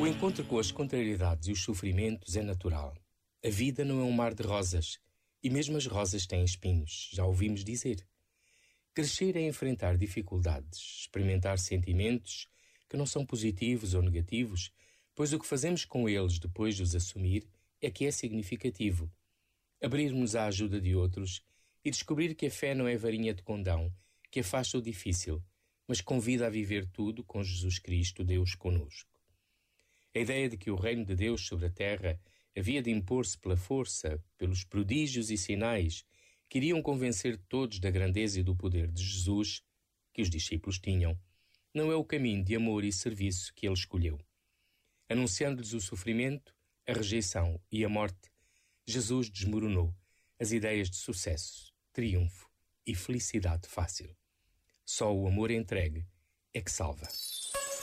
O encontro com as contrariedades e os sofrimentos é natural. A vida não é um mar de rosas, e mesmo as rosas têm espinhos, já ouvimos dizer. Crescer é enfrentar dificuldades, experimentar sentimentos que não são positivos ou negativos, pois o que fazemos com eles depois de os assumir é que é significativo. Abrirmos à ajuda de outros e descobrir que a fé não é varinha de condão, que afasta o difícil, mas convida a viver tudo com Jesus Cristo, Deus conosco. A ideia de que o reino de Deus sobre a terra havia de impor-se pela força, pelos prodígios e sinais que iriam convencer todos da grandeza e do poder de Jesus, que os discípulos tinham, não é o caminho de amor e serviço que ele escolheu. Anunciando-lhes o sofrimento, a rejeição e a morte, Jesus desmoronou as ideias de sucesso, triunfo e felicidade fácil. Só o amor entregue é que salva.